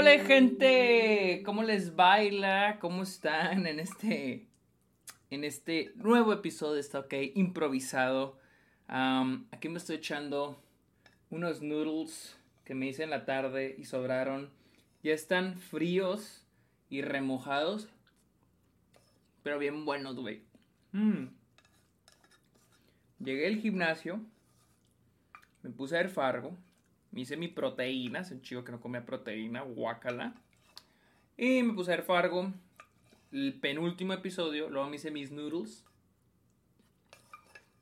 hola gente, ¿cómo les baila? ¿Cómo están en este, en este nuevo episodio de Está OK improvisado? aquí me estoy echando unos noodles que me hice en la tarde y sobraron. Ya están fríos y remojados, pero bien buenos, güey. Mm. Llegué al gimnasio, me puse a ver Fargo me hice mi proteína, es un chico que no comía proteína, guácala. Y me puse a ver Fargo, el penúltimo episodio, luego me hice mis noodles.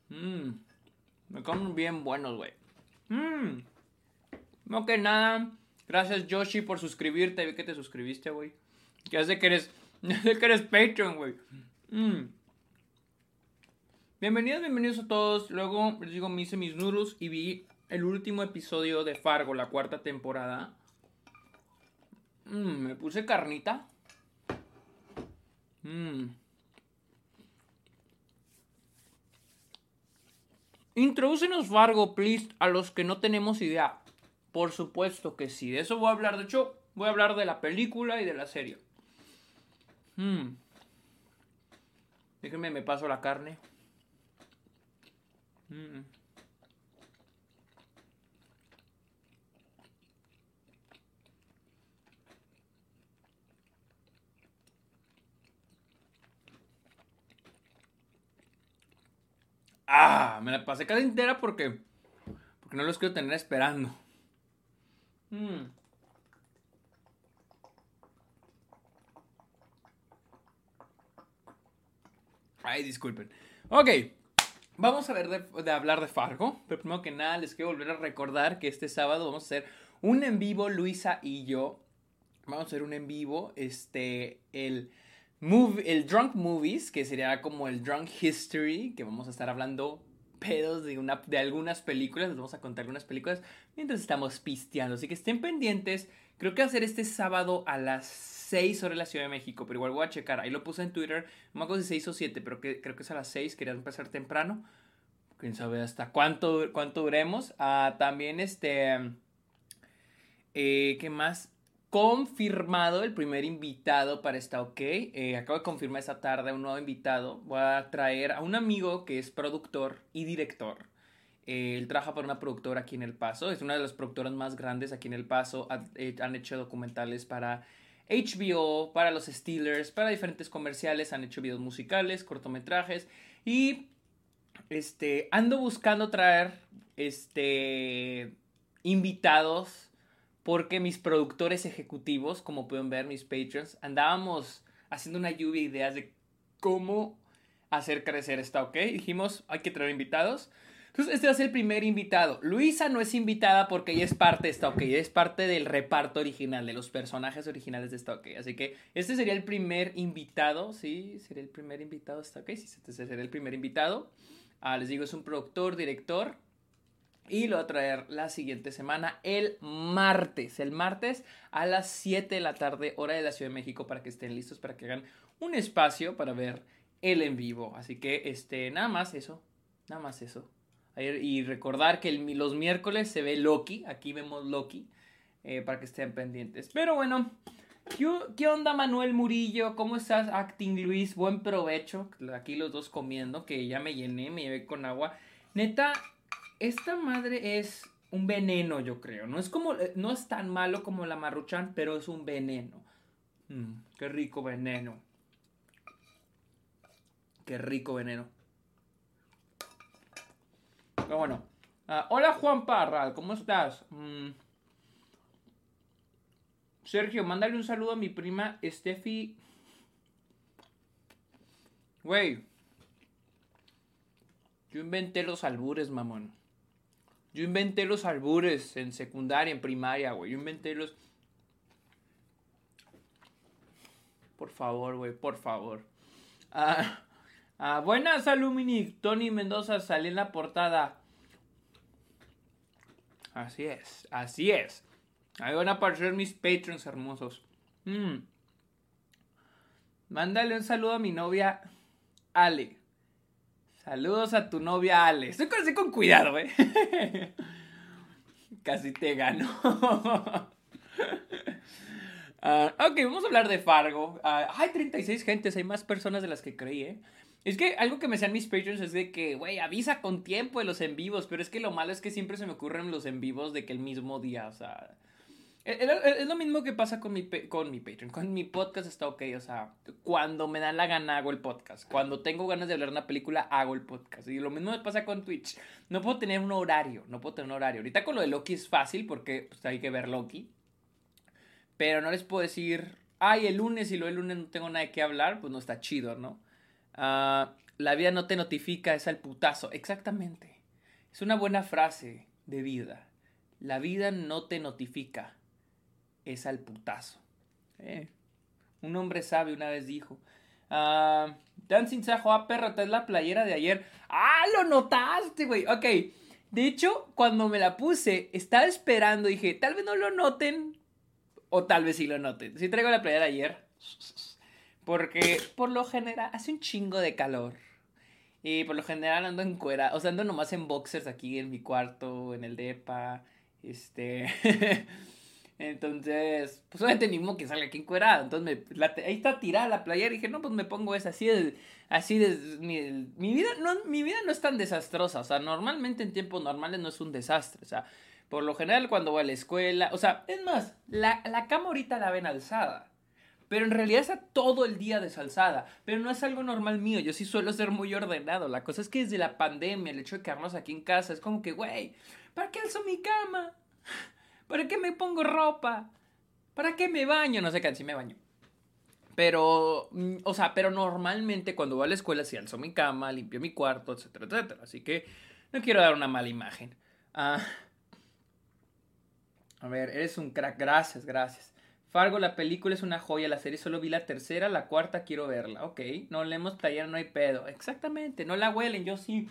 Mmm, me comen bien buenos, güey. Mmm, no que nada. Gracias, Yoshi, por suscribirte. Vi que te suscribiste, güey. Ya sé que eres, ya sé que eres Patreon, güey. Mmm. Bienvenidos, bienvenidos a todos. Luego les digo, me hice mis noodles y vi el último episodio de Fargo, la cuarta temporada. Mm, me puse carnita. Mm. Introducenos Fargo, please, a los que no tenemos idea. Por supuesto que sí. De eso voy a hablar. De hecho, voy a hablar de la película y de la serie. Mm. Déjenme, me paso la carne. Mm. Ah, me la pasé casi entera porque. Porque no los quiero tener esperando. Mm. Ay, disculpen. Ok. Vamos a ver de, hablar de Fargo. Pero primero que nada, les quiero volver a recordar que este sábado vamos a hacer un en vivo, Luisa y yo. Vamos a hacer un en vivo. Este. El el Drunk Movies, que sería como el Drunk History, que vamos a estar hablando pedos de, una, de algunas películas, les vamos a contar algunas películas mientras estamos pisteando. Así que estén pendientes. Creo que va a ser este sábado a las 6 horas de la Ciudad de México, pero igual voy a checar. Ahí lo puse en Twitter, no me acuerdo si 6 o 7, pero creo que es a las 6, quería empezar temprano. Quién sabe hasta cuánto, cuánto duremos. Ah, también este... Eh, ¿Qué más? Confirmado el primer invitado para esta OK. Eh, acabo de confirmar esta tarde un nuevo invitado. Voy a traer a un amigo que es productor y director. Eh, él trabaja para una productora aquí en El Paso. Es una de las productoras más grandes aquí en El Paso. Eh, han hecho documentales para HBO, para los Steelers, para diferentes comerciales. Han hecho videos musicales, cortometrajes. Y este, ando buscando traer este, invitados porque mis productores ejecutivos, como pueden ver, mis patrons, andábamos haciendo una lluvia de ideas de cómo hacer crecer esta, ¿ok? Dijimos, hay que traer invitados. Entonces, este va a ser el primer invitado. Luisa no es invitada porque ella es parte de esta, ¿ok? Es parte del reparto original, de los personajes originales de esta, ¿ok? Así que este sería el primer invitado, ¿sí? Sería el primer invitado de esta, ¿ok? Sí, este sería el primer invitado. Ah, les digo, es un productor, director, y lo voy a traer la siguiente semana, el martes. El martes a las 7 de la tarde, hora de la Ciudad de México, para que estén listos, para que hagan un espacio para ver el en vivo. Así que, este, nada más eso. Nada más eso. Y recordar que los miércoles se ve Loki. Aquí vemos Loki. Eh, para que estén pendientes. Pero bueno. ¿Qué, onda Manuel Murillo? ¿Cómo estás? Acting Luis. Buen provecho. Aquí los dos comiendo. Que ya me llené. Me llevé con agua. Neta, esta madre es un veneno, yo creo. No es como, eh, no es tan malo como la maruchan, pero es un veneno. Mm, qué rico veneno. Qué rico veneno. Pero bueno. Ah, hola Juan Parral, ¿cómo estás? Mm. Sergio, mándale un saludo a mi prima Steffi. Güey. Yo inventé los albures, mamón. Yo inventé los albures en secundaria, en primaria, güey. Yo inventé los... Por favor, güey, por favor. Ah, ah, buenas, Alumini. Tony Mendoza salió en la portada. Así es, así es. Ahí van a aparecer mis patrons hermosos. Mm. Mándale un saludo a mi novia Ale. Saludos a tu novia Ale. Estoy casi con cuidado, eh. Ah, ok, vamos a hablar de Fargo. Ah, hay 36 gentes, hay más personas de las que creí, ¿eh? Es que algo que me sean mis patrons es de que, güey, avisa con tiempo de los en vivos, pero es que lo malo es que siempre se me ocurren los en vivos de que el mismo día, o sea... Es lo mismo que pasa con mi, con mi Patreon. Con mi podcast está ok. O sea, cuando me da la gana hago el podcast. Cuando tengo ganas de hablar de una película, hago el podcast. Y lo mismo me pasa con Twitch. No puedo tener un horario. No puedo tener un horario. Ahorita con lo de Loki es fácil porque pues, hay que ver Loki. Pero no les puedo decir, ay, el lunes y lo el lunes no tengo nada de qué hablar. Pues no está chido, ¿no? Ah, la vida no te notifica, es al putazo. Exactamente. Es una buena frase de vida. La vida no te notifica es al putazo. Eh, un hombre sabio una vez dijo. Uh, Dancing Sajo, ah, perro, es la playera de ayer. ¡Ah, lo notaste, güey! Ok. De hecho, cuando me la puse, estaba esperando, dije, tal vez no lo noten. O tal vez sí lo noten. Sí traigo la playera de ayer. Porque por lo general hace un chingo de calor. Y por lo general ando en cuera. O sea, ando nomás en boxers aquí en mi cuarto, en el depa. Este. Entonces, pues obviamente ni modo que salga aquí encuerado. Entonces, me, ahí está tirada la playera y dije, no, pues me pongo esa. Así de, así de, mi, vida no, mi vida no es tan desastrosa. O sea, normalmente en tiempos normales no es un desastre. O sea, por lo general cuando voy a la escuela, o sea, es más, la, la cama ahorita la ven alzada. Pero en realidad está todo el día desalzada. Pero no es algo normal mío. Yo sí suelo ser muy ordenado. La cosa es que desde la pandemia, el hecho de quedarnos aquí en casa, es como que, güey, ¿para qué alzo mi cama? ¿Para qué me pongo ropa? ¿Para qué me baño? No sé qué, si me baño. Pero, mm, o sea, pero normalmente cuando voy a la escuela sí alzo mi cama, limpio mi cuarto, etcétera, etcétera. Así que no quiero dar una mala imagen. Ah, a ver, eres un crack. Gracias, gracias. Fargo, la película es una joya. La serie solo vi la tercera, la cuarta quiero verla. Ok, no leemos playera, no hay pedo. Exactamente, no la huelen, yo sí.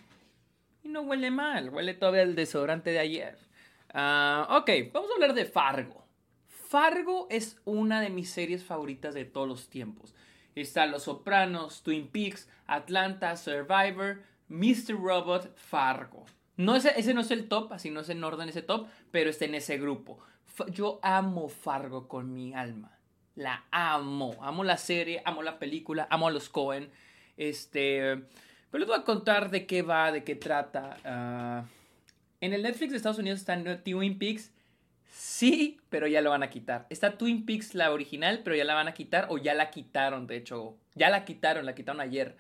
Y no huele mal, huele todavía el desodorante de ayer. Ah, ok, vamos a hablar de Fargo. Fargo es una de mis series favoritas de todos los tiempos. Está Los Sopranos, Twin Peaks, Atlanta, Survivor, Mr. Robot, Fargo. No ese no es el top, así no es en orden ese top, pero está en ese grupo. Yo amo Fargo con mi alma. La amo. Amo la serie, amo la película, amo a los Cohen. Este. Pero les voy a contar de qué va, de qué trata. Ah, en el Netflix de Estados Unidos está Twin Peaks. Sí, pero ya lo van a quitar. Está Twin Peaks la original, pero ya la van a quitar o ya la quitaron, de hecho. Ya la quitaron, la quitaron ayer.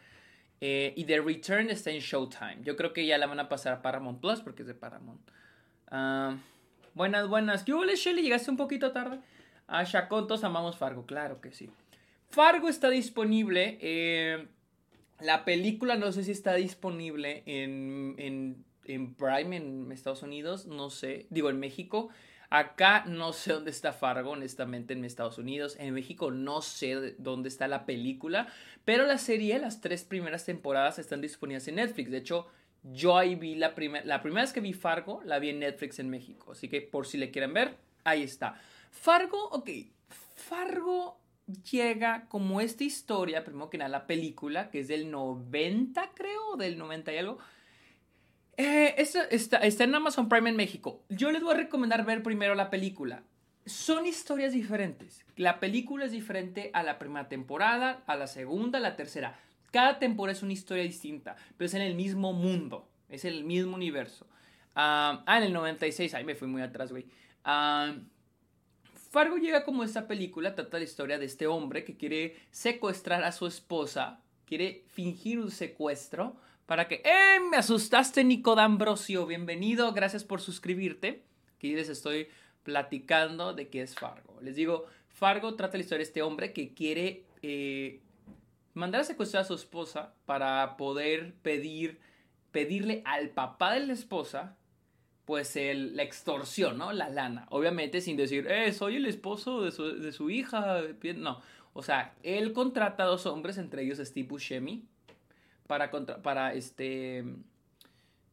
Eh, y The Return está en Showtime. Yo creo que ya la van a pasar a Paramount Plus porque es de Paramount. Ah, buenas, buenas. ¿Qué hubo, Shelly? ¿Llegaste un poquito tarde? A ah, todos amamos Fargo, claro que sí. Fargo está disponible. Eh, la película no sé si está disponible en en Prime en Estados Unidos, no sé, digo en México. Acá no sé dónde está Fargo, honestamente, en Estados Unidos. En México no sé dónde está la película, pero la serie, las tres primeras temporadas están disponibles en Netflix. De hecho, yo ahí vi la primera, la primera vez que vi Fargo, la vi en Netflix en México. Así que por si le quieren ver, ahí está. Fargo, ok, Fargo llega como esta historia, primero que nada la película, que es del 90 creo, del 90 y algo eh, está, en Amazon Prime en México. Yo les voy a recomendar ver primero la película. Son historias diferentes. La película es diferente a la primera temporada, a la segunda, a la tercera. Cada temporada es una historia distinta, pero es en el mismo mundo, es el mismo universo. ah, en el 96, ahí me fui muy atrás, güey. Fargo llega como esta película, trata la historia de este hombre que quiere secuestrar a su esposa, quiere fingir un secuestro para que... ¡Eh! Me asustaste, Nico D'Ambrosio. Bienvenido, gracias por suscribirte. Aquí les estoy platicando de qué es Fargo. Les digo, Fargo trata la historia de este hombre que quiere eh, mandar a secuestrar a su esposa para poder pedir, pedirle al papá de la esposa pues la extorsión, ¿no? La lana. Obviamente sin decir, eh, soy el esposo de su, de su hija. No. O sea, él contrata a dos hombres, entre ellos Steve Buscemi, para, para, este,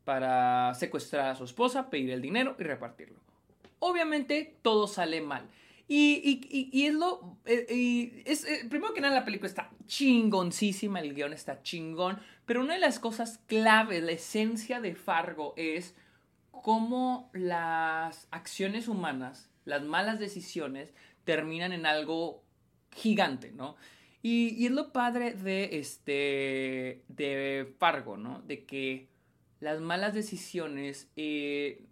para secuestrar a su esposa, pedir el dinero y repartirlo. Obviamente todo sale mal. Y, y, y, es lo... Eh, es, eh, primero que nada la película está chingoncísima, el guion está chingón, pero una de las cosas claves, la esencia de Fargo es cómo las acciones humanas, las malas decisiones, terminan en algo gigante, ¿no? Y, es lo padre de este. de Fargo, ¿no? De que las malas decisiones. Eh,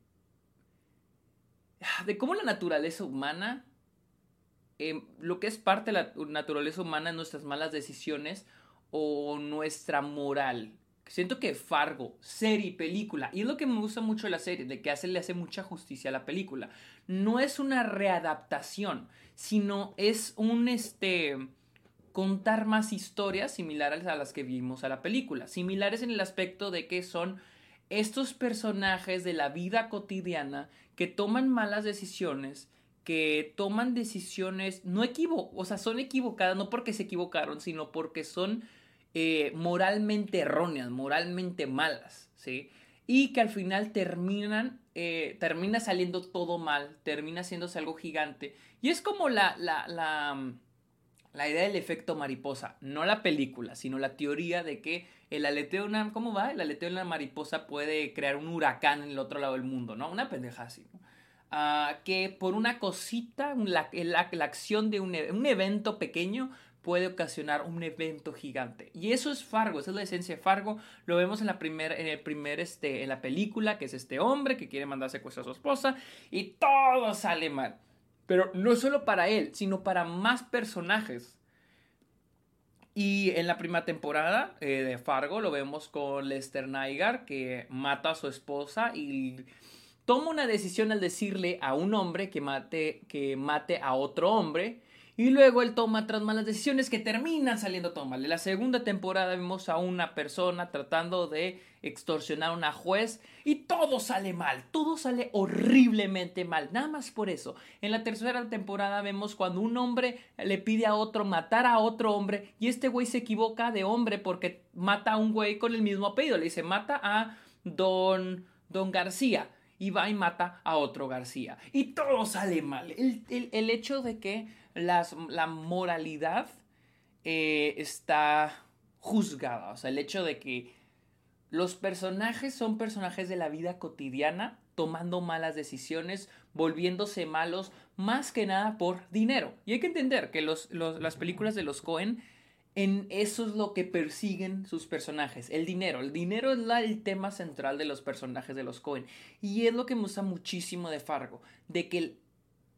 de cómo la naturaleza humana. Eh, lo que es parte de la naturaleza humana, nuestras malas decisiones o nuestra moral. Siento que Fargo, serie, película, y es lo que me gusta mucho de la serie, de que hace, le hace mucha justicia a la película. No es una readaptación, sino es un este contar más historias similares a las que vimos a la película, similares en el aspecto de que son estos personajes de la vida cotidiana que toman malas decisiones, que toman decisiones no equivo o sea, son equivocadas no porque se equivocaron, sino porque son eh, moralmente erróneas, moralmente malas, ¿sí? Y que al final terminan, eh, termina saliendo todo mal, termina haciéndose algo gigante. Y es como la, la, la la idea del efecto mariposa, no la película, sino la teoría de que el aleteo de una, ¿cómo va? El aleteo de una mariposa puede crear un huracán en el otro lado del mundo, ¿no? Una pendeja así. Ah, que por una cosita, la, la, acción de un, un, evento pequeño puede ocasionar un evento gigante. Y eso es Fargo, esa es la esencia de Fargo. Lo vemos en la primer, en el primer, este, en la película, que es este hombre que quiere mandar secuestro a su esposa y todo sale mal. Pero no solo para él, sino para más personajes. Y en la primera temporada eh, de Fargo lo vemos con Lester Nygar que mata a su esposa y toma una decisión al decirle a un hombre que mate, que mate a otro hombre y luego él toma otras malas decisiones que terminan saliendo todo mal. En la segunda temporada vemos a una persona tratando de extorsionar a una juez y todo sale mal, todo sale horriblemente mal, nada más por eso. En la tercera temporada vemos cuando un hombre le pide a otro matar a otro hombre y este güey se equivoca de hombre porque mata a un güey con el mismo apellido, le dice mata a don, don García y va y mata a otro García. Y todo sale mal. El, hecho de que la moralidad eh, está juzgada. O sea, el hecho de que los personajes son personajes de la vida cotidiana, tomando malas decisiones, volviéndose malos, más que nada por dinero. Y hay que entender que las películas de los Cohen, en eso es lo que persiguen sus personajes, el dinero. El dinero es el tema central de los personajes de los Cohen. Y es lo que me gusta muchísimo de Fargo, de que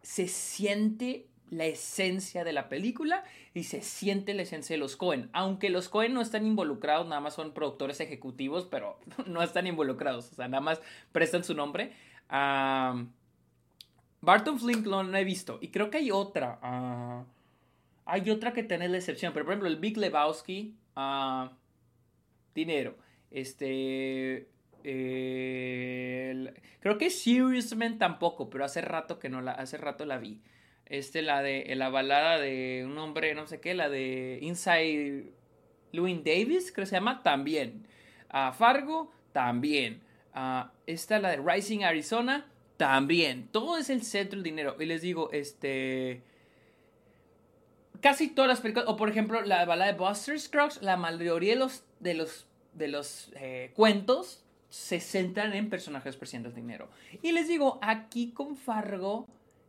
se siente la esencia de la película y se siente la esencia de los Cohen. Aunque los Cohen no están involucrados, nada más son productores ejecutivos, pero no están involucrados, o sea, nada más prestan su nombre. Barton Flink lo no he visto y creo que hay otra. Ah, hay otra que tiene la excepción, pero por ejemplo el Big Lebowski, ah, dinero. Este, creo que Serious Man tampoco, pero hace rato que no la, hace rato la vi. Este, la de la balada de un hombre, no sé qué, la de Inside Louis Davis, creo que se llama, también. A Fargo, también. Uh, esta, la de Rising Arizona, también. Todo es el centro del dinero. Y les digo, este. Casi todas las películas, o por ejemplo, la balada de Buster Scruggs, la mayoría de los, de los, de los eh, cuentos se centran en personajes presentes del dinero. Y les digo, aquí con Fargo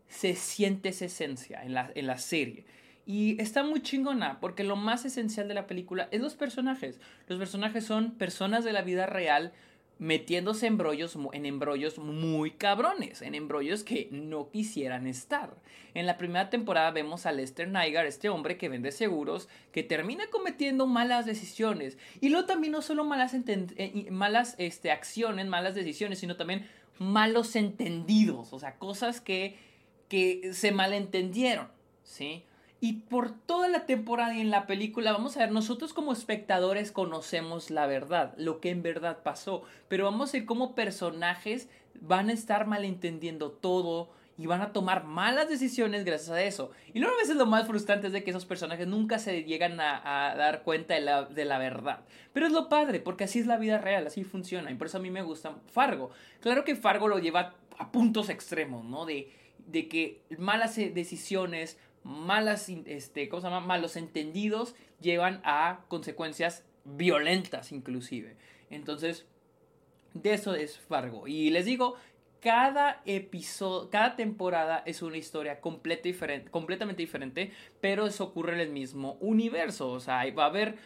se siente esa esencia en la, en la serie. Y está muy chingona, porque lo más esencial de la película es los personajes. Los personajes son personas de la vida real metiéndose en embrollos, en embrollos muy cabrones, en embrollos que no quisieran estar. En la primera temporada vemos a Lester Nygar, este hombre que vende seguros, que termina cometiendo malas decisiones. Y luego también no solo malas, eh, malas este, acciones, malas decisiones, sino también malos entendidos, o sea, cosas que que se malentendieron, ¿sí? Y por toda la temporada y en la película, vamos a ver, nosotros como espectadores conocemos la verdad, lo que en verdad pasó, pero vamos a ver cómo personajes van a estar malentendiendo todo y van a tomar malas decisiones gracias a eso. Y luego a veces lo más frustrante es de que esos personajes nunca se llegan a, dar cuenta de la, de la, verdad. Pero es lo padre, porque así es la vida real, así funciona. Y por eso a mí me gusta Fargo. Claro que Fargo lo lleva a puntos extremos, ¿no? De de que malas eh, decisiones, malas, este, ¿cómo se llama? malos entendidos llevan a consecuencias violentas inclusive. Entonces, de eso es Fargo. Y les digo cada episodio, cada temporada es una historia diferente, completamente diferente, pero eso ocurre en el mismo universo. O sea, va a haber,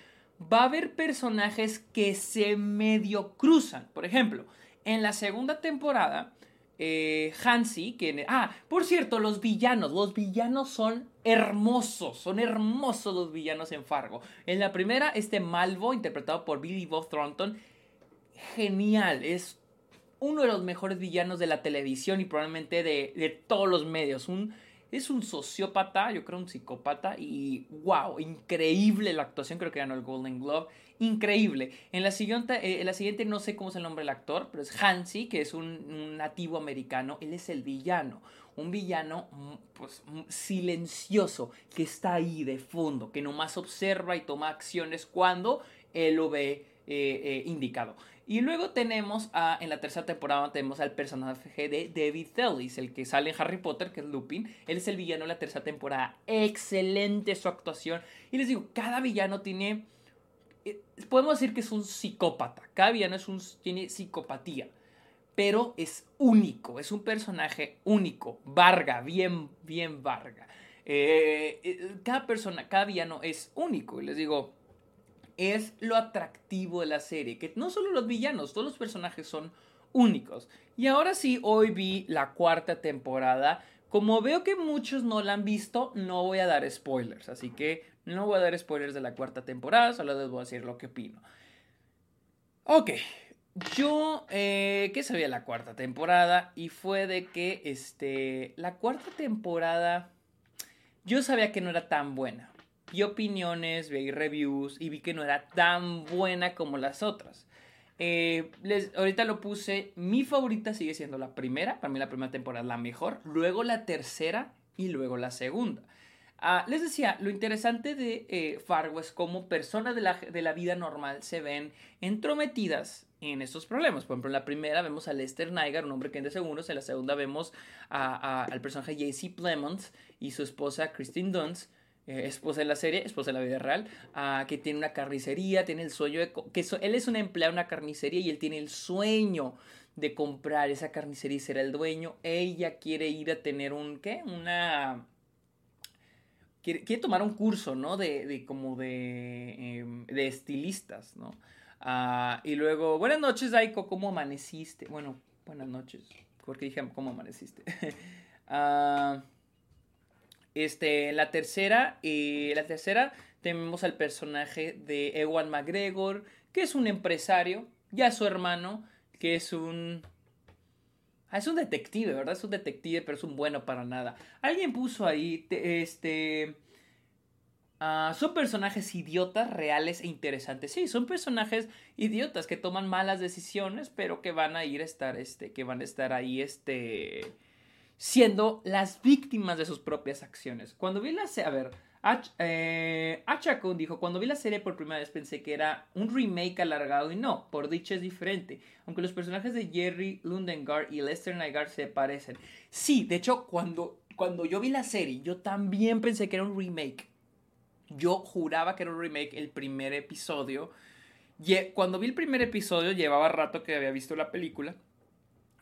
va a haber personajes que se medio cruzan. Por ejemplo, en la segunda temporada, eh, Hansi, que... Ah, por cierto, los villanos. Los villanos son hermosos. Son hermosos los villanos en Fargo. En la primera, este Malvo, interpretado por Billy Bob Thornton. Genial. Es uno de los mejores villanos de la televisión y probablemente de, todos los medios. Un, es un sociópata, yo creo un psicópata y wow, increíble la actuación, creo que ganó el Golden Globe, increíble. En la siguiente, eh, en la siguiente no sé cómo es el nombre del actor, pero es Hansi, que es un, nativo americano, él es el villano, un villano mm, pues mm, silencioso, que está ahí de fondo, que nomás observa y toma acciones cuando él lo ve eh, eh, indicado. Y luego tenemos a, en la tercera temporada tenemos al personaje de David Tellis, el que sale en Harry Potter, que es Lupin. Él es el villano de la tercera temporada. Excelente su actuación. Y les digo, cada villano tiene... Eh, podemos decir que es un psicópata. Cada villano es un, tiene psicopatía. Pero es único, es un personaje único. Varga, bien, bien Varga. Eh, eh, cada persona, cada villano es único. Y les digo, es lo atractivo de la serie, que no solo los villanos, todos los personajes son únicos. Y ahora sí, hoy vi la cuarta temporada. Como veo que muchos no la han visto, no voy a dar spoilers, así que no voy a dar spoilers de la cuarta temporada, solo les voy a decir lo que opino. Ok, yo, eh, ¿qué sabía la cuarta temporada? Y fue de que, este, la cuarta temporada, yo sabía que no era tan buena vi opiniones, vi reviews y vi que no era tan buena como las otras. Eh, ahorita lo puse, mi favorita sigue siendo la primera, para mí la primera temporada es la mejor, luego la tercera y luego la segunda. Ah, les decía, lo interesante de eh, Fargo es cómo personas de la, de la, vida normal se ven entrometidas en estos problemas. Por ejemplo, en la primera vemos a Lester Nygaard, un hombre que de segundos. En la segunda vemos al personaje JC Plemons y su esposa Christine Dunst, eh, esposa de la serie, esposa de la vida real, ah, que tiene una carnicería, tiene el sueño de... que él es un empleado de una carnicería y él tiene el sueño de comprar esa carnicería y ser el dueño. Ella quiere ir a tener un... ¿qué? Una... Quiere, tomar un curso, ¿no? De, de como de, em, de estilistas, ¿no? Ah, y luego, buenas noches, Aiko, ¿cómo amaneciste? Bueno, buenas noches, porque dije, ¿cómo amaneciste? ah... Este, la tercera, y la tercera tenemos al personaje de Ewan McGregor, que es un empresario, ya su hermano, que es un... Ah, es un detective, ¿verdad? Es un detective, pero es un bueno para nada. Alguien puso ahí, este... Ah, son personajes idiotas, reales e interesantes. Sí, son personajes idiotas que toman malas decisiones, pero que van a ir a estar, este, que van a estar ahí, este siendo las víctimas de sus propias acciones. Cuando vi la serie, a ver, eh, Achakun dijo, cuando vi la serie por primera vez pensé que era un remake alargado y no, por dicho es diferente, aunque los personajes de Jerry Lundengar y Lester Nygaard se parecen. Sí, de hecho, cuando, cuando yo vi la serie, yo también pensé que era un remake. Yo juraba que era un remake el primer episodio. Y cuando vi el primer episodio, llevaba rato que había visto la película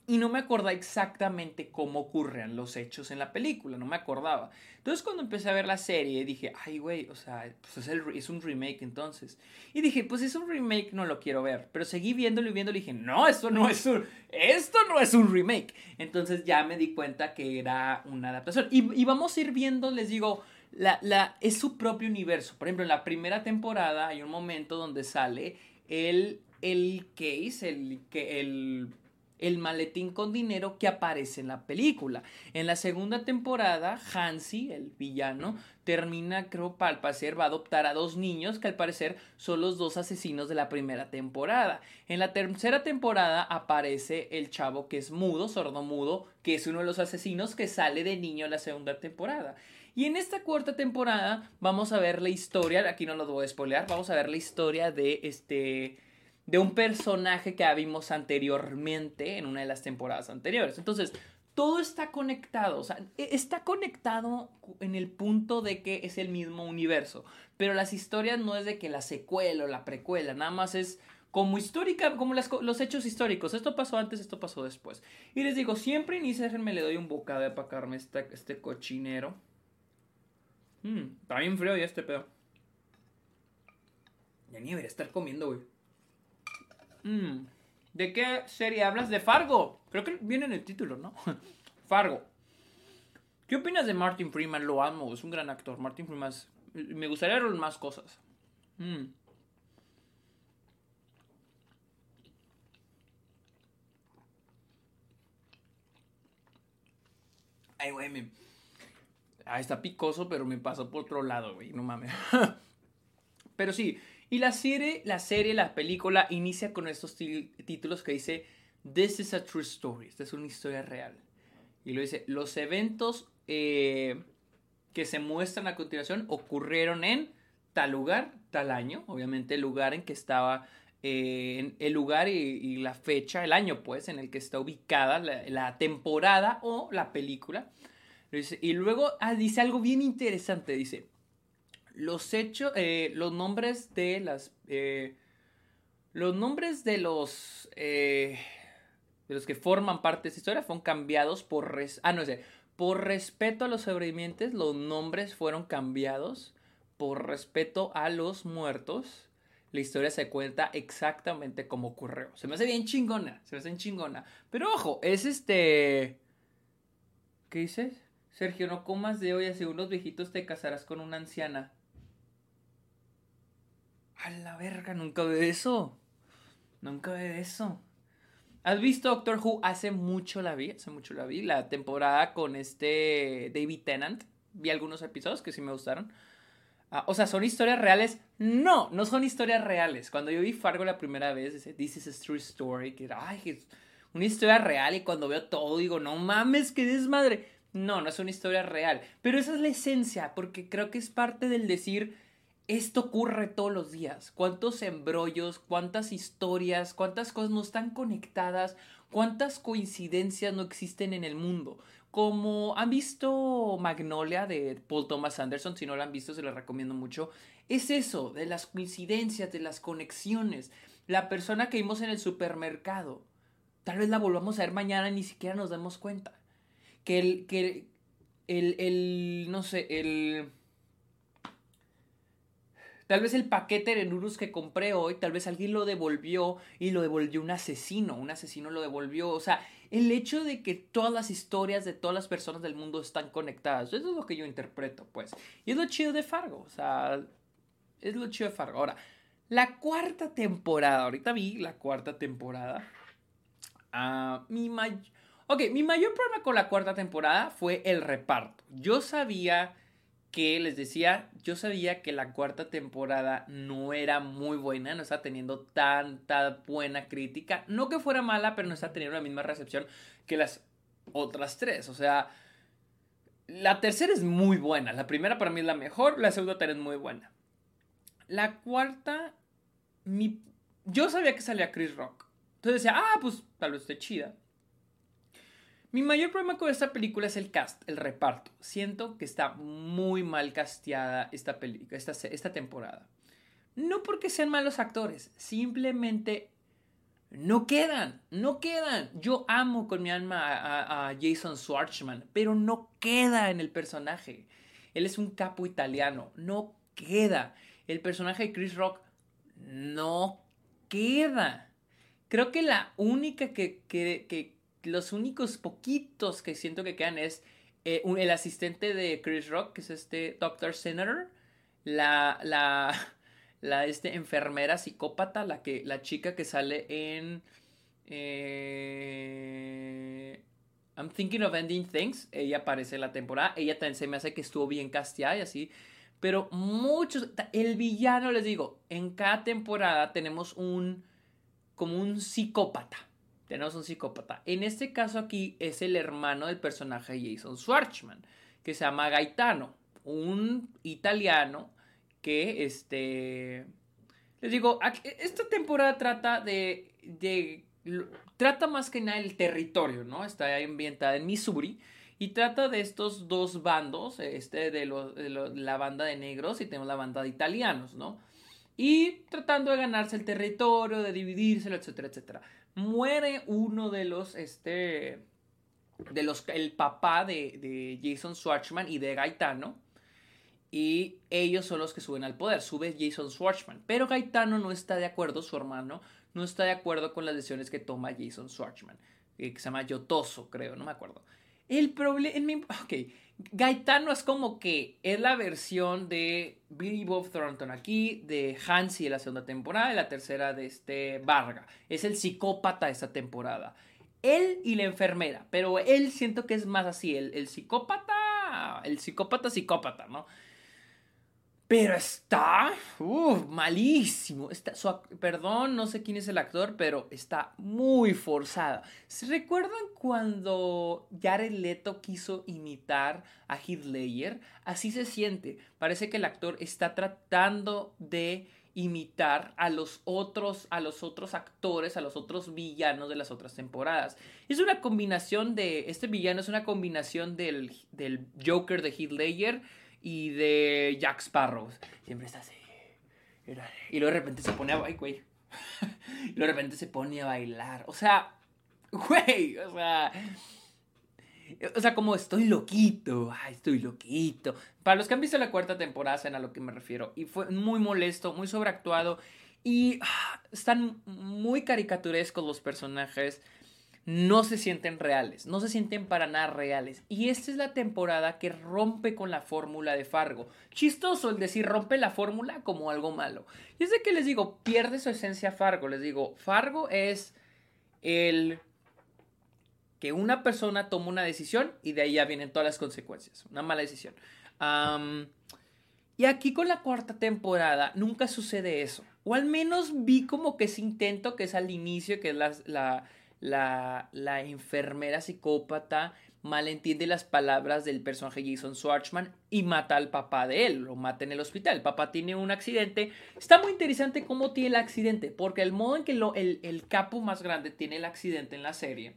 y no me acordaba exactamente cómo ocurren los hechos en la película, no me acordaba. Entonces cuando empecé a ver la serie dije, ay güey, o sea, pues es, un remake entonces. Y dije, pues es un remake, no lo quiero ver. Pero seguí viéndolo y viéndolo y dije, no, esto no es un, esto no es un remake. Entonces ya me di cuenta que era una adaptación. Y, vamos a ir viendo, les digo, la, la, es su propio universo. Por ejemplo, en la primera temporada hay un momento donde sale el, el case, el, el el maletín con dinero que aparece en la película. En la segunda temporada, Hansi, el villano, termina, creo, al parecer va a adoptar a dos niños que al parecer son los dos asesinos de la primera temporada. En la tercera temporada aparece el chavo que es mudo, sordo mudo, que es uno de los asesinos que sale de niño en la segunda temporada. Y en esta cuarta temporada vamos a ver la historia, aquí no lo voy a spoilear, vamos a ver la historia de este de un personaje que vimos anteriormente en una de las temporadas anteriores. Entonces, todo está conectado, o sea, e, está conectado en el punto de que es el mismo universo, pero las historias no es de que la secuela o la precuela, nada más es como histórica, como los hechos históricos. Esto pasó antes, esto pasó después. Y les digo, siempre inicia, me le doy un bocado de apacarme este, este cochinero. Mmm, está bien frío ya este pedo. Ya ni debería estar comiendo, güey. Mmm. ¿De qué serie hablas? De Fargo. Creo que viene en el título, ¿no? Fargo. ¿Qué opinas de Martin Freeman? Lo amo, es un gran actor. Martin Freeman Me gustaría ver más cosas. Mm. Ay, güey, me... Ah, está picoso, pero me pasó por otro lado, güey. No mames. pero sí. Y la serie, la serie, la película inicia con estos títulos que dice This is a true story. Esta es una historia real. Y lo dice, los eventos eh, que se muestran a continuación ocurrieron en tal lugar, tal año. Obviamente el lugar en que estaba, eh, el lugar y, la fecha, el año pues, en el que está ubicada la, temporada o la película. y luego ah, dice algo bien interesante, dice, los hechos, eh, los nombres de las... los nombres de los de los que forman parte de esta historia fueron cambiados por... Res ah, no sé. Por respeto a los sobrevivientes, los nombres fueron cambiados. Por respeto a los muertos, la historia se cuenta exactamente como ocurrió. Se me hace bien chingona, se me hace bien chingona. Pero ojo, es este... ¿Qué dices? Sergio, no comas de hoy, hace unos viejitos te casarás con una anciana. A la verga, nunca ve eso. Nunca ve eso. ¿Has visto Doctor Who? Hace mucho la vi, hace mucho la vi. La temporada con este David Tennant. Vi algunos episodios que sí me gustaron. Ah, o sea, ¿son historias reales? No, no son historias reales. Cuando yo vi Fargo la primera vez, dice, This is a true story. Que era, ay, es una historia real. Y cuando veo todo, digo, no mames, qué desmadre. No, no es una historia real. Pero esa es la esencia, porque creo que es parte del decir esto ocurre todos los días. ¿Cuántos embrollos, cuántas historias, cuántas cosas no están conectadas, cuántas coincidencias no existen en el mundo? Como han visto Magnolia de Paul Thomas Anderson, si no lo han visto se lo recomiendo mucho, es eso, de las coincidencias, de las conexiones. La persona que vimos en el supermercado, tal vez la volvamos a ver mañana y ni siquiera nos demos cuenta. Que el, que el, el no sé, el Tal vez el paquete de Nurus que compré hoy, tal vez alguien lo devolvió y lo devolvió un asesino, un asesino lo devolvió. O sea, el hecho de que todas las historias de todas las personas del mundo están conectadas, eso es lo que yo interpreto, pues. Y es lo chido de Fargo, o sea, es lo chido de Fargo. Ahora, la cuarta temporada, ahorita vi la cuarta temporada. Ah, mi Ok, mi mayor problema con la cuarta temporada fue el reparto. Yo sabía que les decía, yo sabía que la cuarta temporada no era muy buena, no está teniendo tanta buena crítica. No que fuera mala, pero no está teniendo la misma recepción que las otras tres. O sea, la tercera es muy buena. La primera para mí es la mejor, la segunda también es muy buena. La cuarta, mi... yo sabía que salía Chris Rock. Entonces decía, ah, pues tal vez esté chida. Mi mayor problema con esta película es el cast, el reparto. Siento que está muy mal casteada esta, esta, esta temporada. No porque sean malos actores, simplemente no quedan, no quedan. Yo amo con mi alma a, Jason Schwartzman, pero no queda en el personaje. Él es un capo italiano, no queda. El personaje de Chris Rock no queda. Creo que la única que, que, los únicos poquitos que siento que quedan es eh, el asistente de Chris Rock, que es este Dr. Senator, la, la, la este, enfermera psicópata, la, que, la chica que sale en... Eh, I'm Thinking of Ending Things, ella aparece en la temporada, ella también se me hace que estuvo bien casteada y así, pero muchos, el villano, les digo, en cada temporada tenemos un, como un psicópata, tenemos un psicópata. En este caso aquí es el hermano del personaje Jason Schwartzman, que se llama Gaetano, un italiano que, este, les digo, esta temporada trata de, de trata más que nada el territorio, ¿no? Está ambientada en Missouri y trata de estos dos bandos, este de, de la banda de negros y tenemos la banda de italianos, ¿no? y tratando de ganarse el territorio, de dividírselo, etcétera, etcétera. Muere uno de los, este, de los, el papá de, de Jason Schwartzman y de Gaetano. Y ellos son los que suben al poder. Sube Jason Schwartzman. Pero Gaetano no está de acuerdo, su hermano, no está de acuerdo con las decisiones que toma Jason Schwartzman. Eh, que se llama Yotoso, creo, no me acuerdo. El problema. Ok. Gaetano es como que es la versión de Billy Bob Thornton aquí, de Hansi en la segunda temporada y la tercera de este Varga. Es el psicópata de esta temporada. Él y la enfermera, pero él siento que es más así, el, el psicópata, el psicópata psicópata, ¿no? Pero está malísimo. Está, perdón, no sé quién es el actor, pero está muy forzada. ¿Se recuerdan cuando Jared Leto quiso imitar a Heath Ledger? Así se siente. Parece que el actor está tratando de imitar a los otros a los otros actores, a los otros villanos de las otras temporadas. Es una combinación de este villano es una combinación del, del Joker de Heath Ledger y de Jack Sparrow. Siempre está así. Y luego de repente se pone a bailar, güey. y luego de repente se pone a bailar. O sea, güey, o sea... O sea, como estoy loquito, ay, estoy loquito. Para los que han visto la cuarta temporada saben a lo que me refiero. Y fue muy molesto, muy sobreactuado. Y ah, están muy caricaturescos los personajes no se sienten reales, no se sienten para nada reales. Y esta es la temporada que rompe con la fórmula de Fargo. Chistoso el decir rompe la fórmula como algo malo. Y es de que les digo, pierde su esencia Fargo. Les digo, Fargo es el que una persona toma una decisión y de ahí ya vienen todas las consecuencias. Una mala decisión. y aquí con la cuarta temporada nunca sucede eso. O al menos vi como que ese intento que es al inicio, que es la la, la enfermera psicópata malentiende las palabras del personaje Jason Schwartzman y mata al papá de él, lo mata en el hospital. El papá tiene un accidente. Está muy interesante cómo tiene el accidente, porque el modo en que lo, el, el capo más grande tiene el accidente en la serie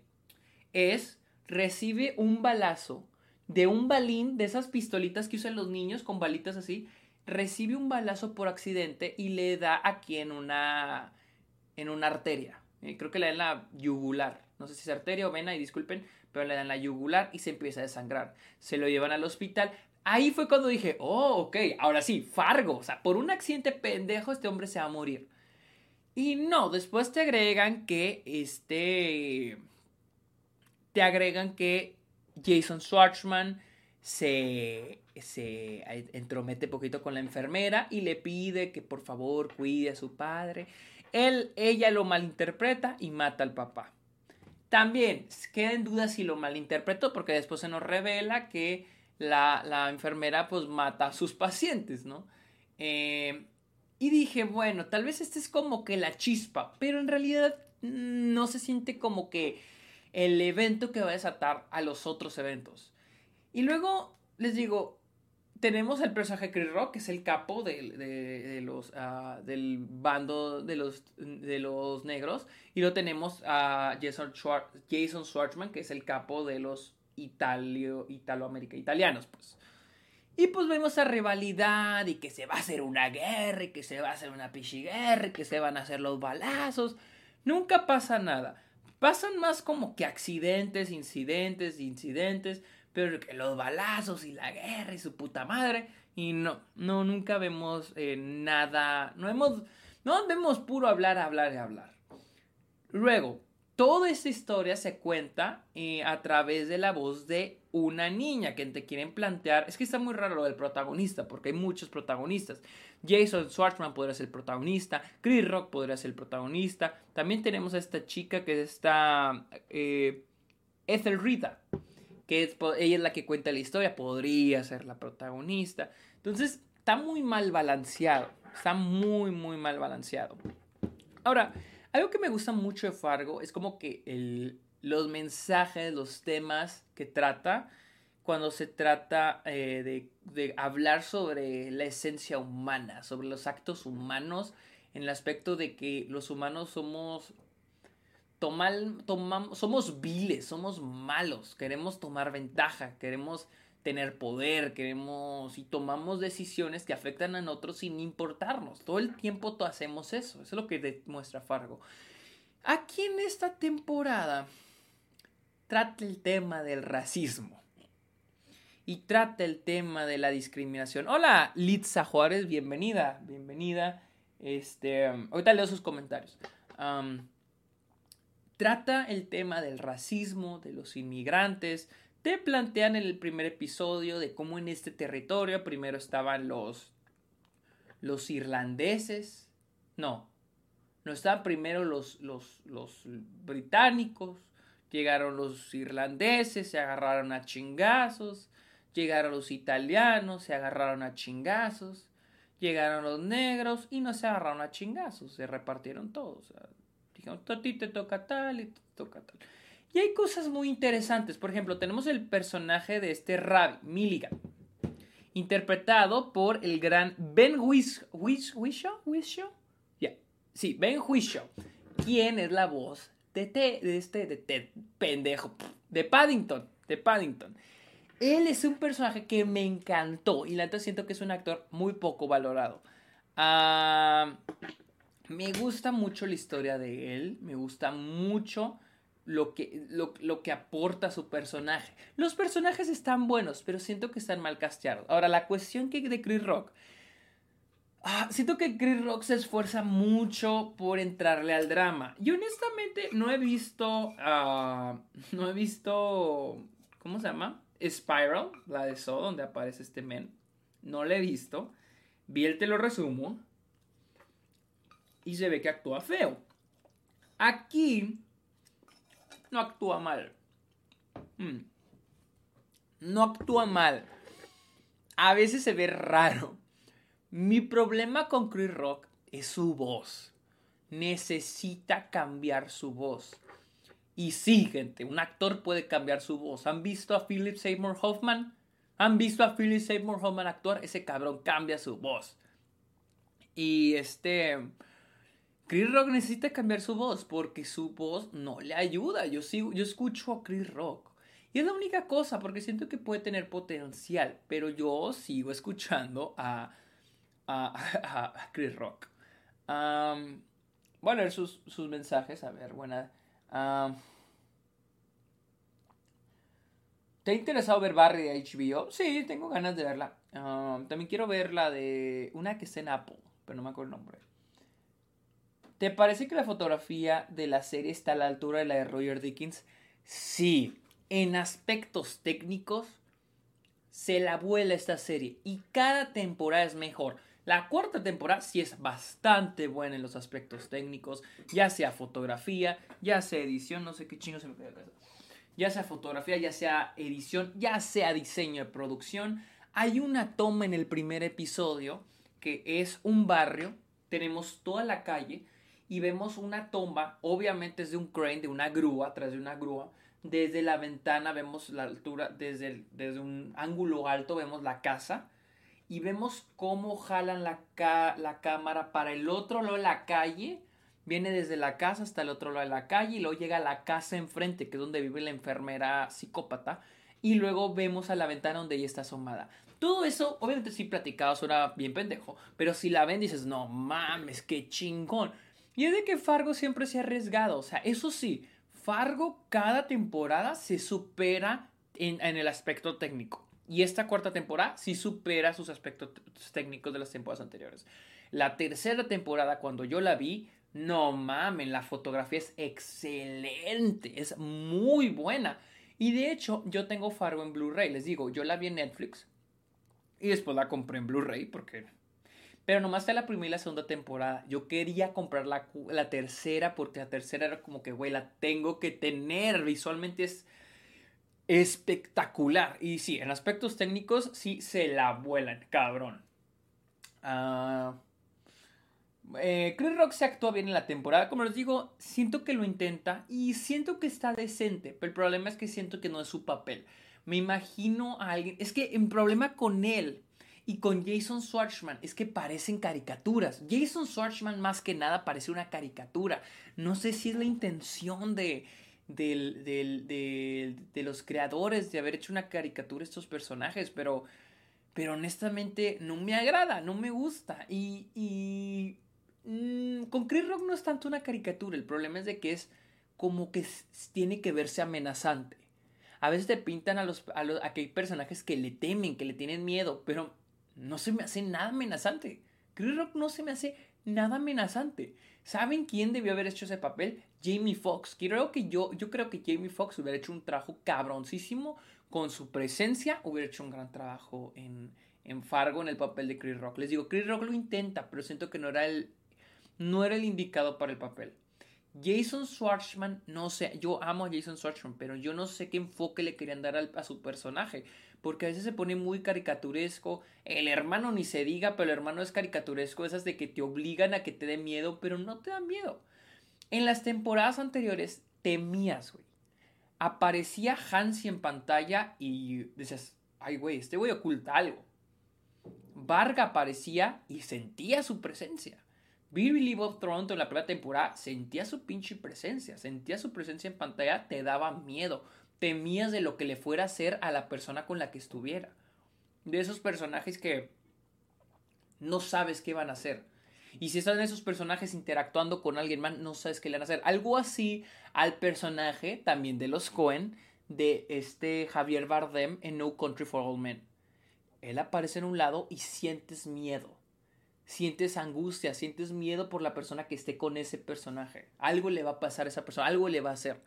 es recibe un balazo de un balín, de esas pistolitas que usan los niños con balitas así, recibe un balazo por accidente y le da aquí en una, en una arteria. Eh, creo que le dan la yugular. No sé si es arteria o vena, y disculpen, pero le dan la yugular y se empieza a desangrar. Se lo llevan al hospital. Ahí fue cuando dije, oh, ok, ahora sí, Fargo. O sea, por un accidente pendejo este hombre se va a morir. Y no, después te agregan que este... Te agregan que Jason Schwartzman se, se entromete poquito con la enfermera y le pide que por favor cuide a su padre. Él, ella lo malinterpreta y mata al papá. También queda en duda si lo malinterpretó porque después se nos revela que la, enfermera pues mata a sus pacientes, ¿no? Eh, y dije, bueno, tal vez este es como que la chispa, pero en realidad no se siente como que el evento que va a desatar a los otros eventos. Y luego les digo, tenemos al personaje Chris Rock, que es el capo de, los, ah, del bando de los, de los negros. Y lo tenemos a Jason, Jason Schwartzman, que es el capo de los italio, italoamerica, italianos, pues. Y pues vemos esa rivalidad y que se va a hacer una guerra y que se va a hacer una pichiguerra y que se van a hacer los balazos. Nunca pasa nada. Pasan más como que accidentes, incidentes, incidentes pero que los balazos y la guerra y su puta madre. Y no, no, nunca vemos eh, nada, no hemos, no vemos puro hablar, hablar y hablar. Luego, toda esta historia se cuenta eh, a través de la voz de una niña que te quieren plantear. Es que está muy raro lo del protagonista, porque hay muchos protagonistas. Jason Schwartzman podría ser el protagonista, Chris Rock podría ser el protagonista. También tenemos a esta chica que es esta eh, Ethel Rita que ella es la que cuenta la historia, podría ser la protagonista. Entonces, está muy mal balanceado, está muy, muy mal balanceado. Ahora, algo que me gusta mucho de Fargo es como que los mensajes, los temas que trata, cuando se trata eh, de, hablar sobre la esencia humana, sobre los actos humanos, en el aspecto de que los humanos somos tomamos, somos viles, somos malos, queremos tomar ventaja, queremos tener poder, queremos y tomamos decisiones que afectan a otros sin importarnos. Todo el tiempo hacemos eso, eso es lo que demuestra Fargo. Aquí en esta temporada trata el tema del racismo y trata el tema de la discriminación. Hola, Litza Juárez, bienvenida, bienvenida. Este, ahorita leo sus comentarios. Trata el tema del racismo, de los inmigrantes. Te plantean en el primer episodio de cómo en este territorio primero estaban los los irlandeses. No, no estaban primero los, los, los británicos, llegaron los irlandeses, se agarraron a chingazos, Llegaron los italianos, se agarraron a chingazos. Llegaron los negros y no se agarraron a chingazos, se repartieron todos. Dijeron, a ti te toca tal y te toca tal. Y hay cosas muy interesantes. Por ejemplo, tenemos el personaje de este Rabbi, Milligan, interpretado por el gran Ben Whishaw. Whishaw? Ya. Sí, Ben Whishaw. ¿Quién es la voz de, de este de Ted, pendejo? De Paddington. De Paddington. Él es un personaje que me encantó y la neta siento que es un actor muy poco valorado. Ah, me gusta mucho la historia de él, me gusta mucho lo que, lo, que aporta su personaje. Los personajes están buenos, pero siento que están mal casteados. Ahora, la cuestión que de Chris Rock. Ah, siento que Chris Rock se esfuerza mucho por entrarle al drama. Y honestamente no he visto. Ah, no he visto. ¿Cómo se llama? Spiral, la de So, donde aparece este men. No la he visto. Vi te lo resumo. Y se ve que actúa feo. Aquí no actúa mal. Hmm. No actúa mal. A veces se ve raro. Mi problema con Chris Rock es su voz. Necesita cambiar su voz. Y sí, gente, un actor puede cambiar su voz. ¿Han visto a Philip Seymour Hoffman? ¿Han visto a Philip Seymour Hoffman actuar? Ese cabrón cambia su voz. Y este... Chris Rock necesita cambiar su voz porque su voz no le ayuda. Yo, sigo, yo escucho a Chris Rock. Y es la única cosa porque siento que puede tener potencial. Pero yo sigo escuchando a, a, Chris Rock. voy a leer sus, sus mensajes. A ver, buena. ¿Te ha interesado ver Barry de HBO? Sí, tengo ganas de verla. también quiero ver la de una que está en Apple, pero no me acuerdo el nombre. ¿Te parece que la fotografía de la serie está a la altura de la de Roger Dickens? Sí, en aspectos técnicos se la vuela esta serie y cada temporada es mejor. La cuarta temporada sí es bastante buena en los aspectos técnicos, ya sea fotografía, ya sea edición, no sé qué chingo se me queda Ya sea fotografía, ya sea edición, ya sea diseño de producción. Hay una toma en el primer episodio que es un barrio, tenemos toda la calle y vemos una tomba, obviamente es de un crane, de una grúa, atrás de una grúa. Desde la ventana vemos la altura, desde, desde un ángulo alto vemos la casa y vemos cómo jalan la, la cámara para el otro lado de la calle. Viene desde la casa hasta el otro lado de la calle y luego llega a la casa enfrente, que es donde vive la enfermera psicópata. Y luego vemos a la ventana donde ella está asomada. Todo eso, obviamente sí platicado, suena bien pendejo, pero si la ven dices, no mames, qué chingón. Y es de que Fargo siempre se ha arriesgado, o sea, eso sí, Fargo cada temporada se supera en el aspecto técnico. Y esta cuarta temporada sí supera sus aspectos técnicos de las temporadas anteriores. La tercera temporada, cuando yo la vi, no mames, la fotografía es excelente, es muy buena. Y de hecho, yo tengo Fargo en Blu-ray, les digo, yo la vi en Netflix y después la compré en Blu-ray porque... Pero nomás está la primera y la segunda temporada. Yo quería comprar la, la tercera porque la tercera era como que, güey, la tengo que tener. Visualmente es espectacular. Y sí, en aspectos técnicos sí se la vuelan, cabrón. Uh, Chris Rock se actúa bien en la temporada. Como les digo, siento que lo intenta y siento que está decente. Pero el problema es que siento que no es su papel. Me imagino a alguien. Es que el problema con él y con Jason Schwartzman es que parecen caricaturas. Jason Schwartzman más que nada parece una caricatura. No sé si es la intención de del, del, de los creadores de haber hecho una caricatura a estos personajes, pero, pero honestamente no me agrada, no me gusta. Y, y mm, con Chris Rock no es tanto una caricatura, el problema es de que es como que tiene que verse amenazante. A veces te pintan a los, a los a que hay personajes que le temen, que le tienen miedo, pero no se me hace nada amenazante. Chris Rock no se me hace nada amenazante. ¿Saben quién debió haber hecho ese papel? Jamie Foxx. Creo que yo, yo creo que Jamie Foxx hubiera hecho un trabajo cabroncísimo con su presencia, hubiera hecho un gran trabajo en, en Fargo en el papel de Chris Rock. Les digo, Chris Rock lo intenta, pero siento que no era el, no era el indicado para el papel. Jason Schwartzman, no sé, yo amo a Jason Schwartzman, pero yo no sé qué enfoque le querían dar a su personaje, porque a veces se pone muy caricaturesco, el hermano ni se diga, pero el hermano es caricaturesco, esas de que te obligan a que te dé miedo, pero no te da miedo. En las temporadas anteriores temías, güey. Aparecía Hansi en pantalla y decías, ay, güey, este güey oculta algo. Varga aparecía y sentía su presencia. Billy Bob Toronto en la primera temporada sentía su pinche presencia, sentía su presencia en pantalla, te daba miedo, temías de lo que le fuera a hacer a la persona con la que estuviera. De esos personajes que no sabes qué van a hacer. Y si están esos personajes interactuando con alguien más, no sabes qué le van a hacer. Algo así al personaje también de los Cohen, de este Javier Bardem en No Country for All Men. Él aparece en un lado y sientes miedo sientes angustia, sientes miedo por la persona que esté con ese personaje. Algo le va a pasar a esa persona, algo le va a hacer.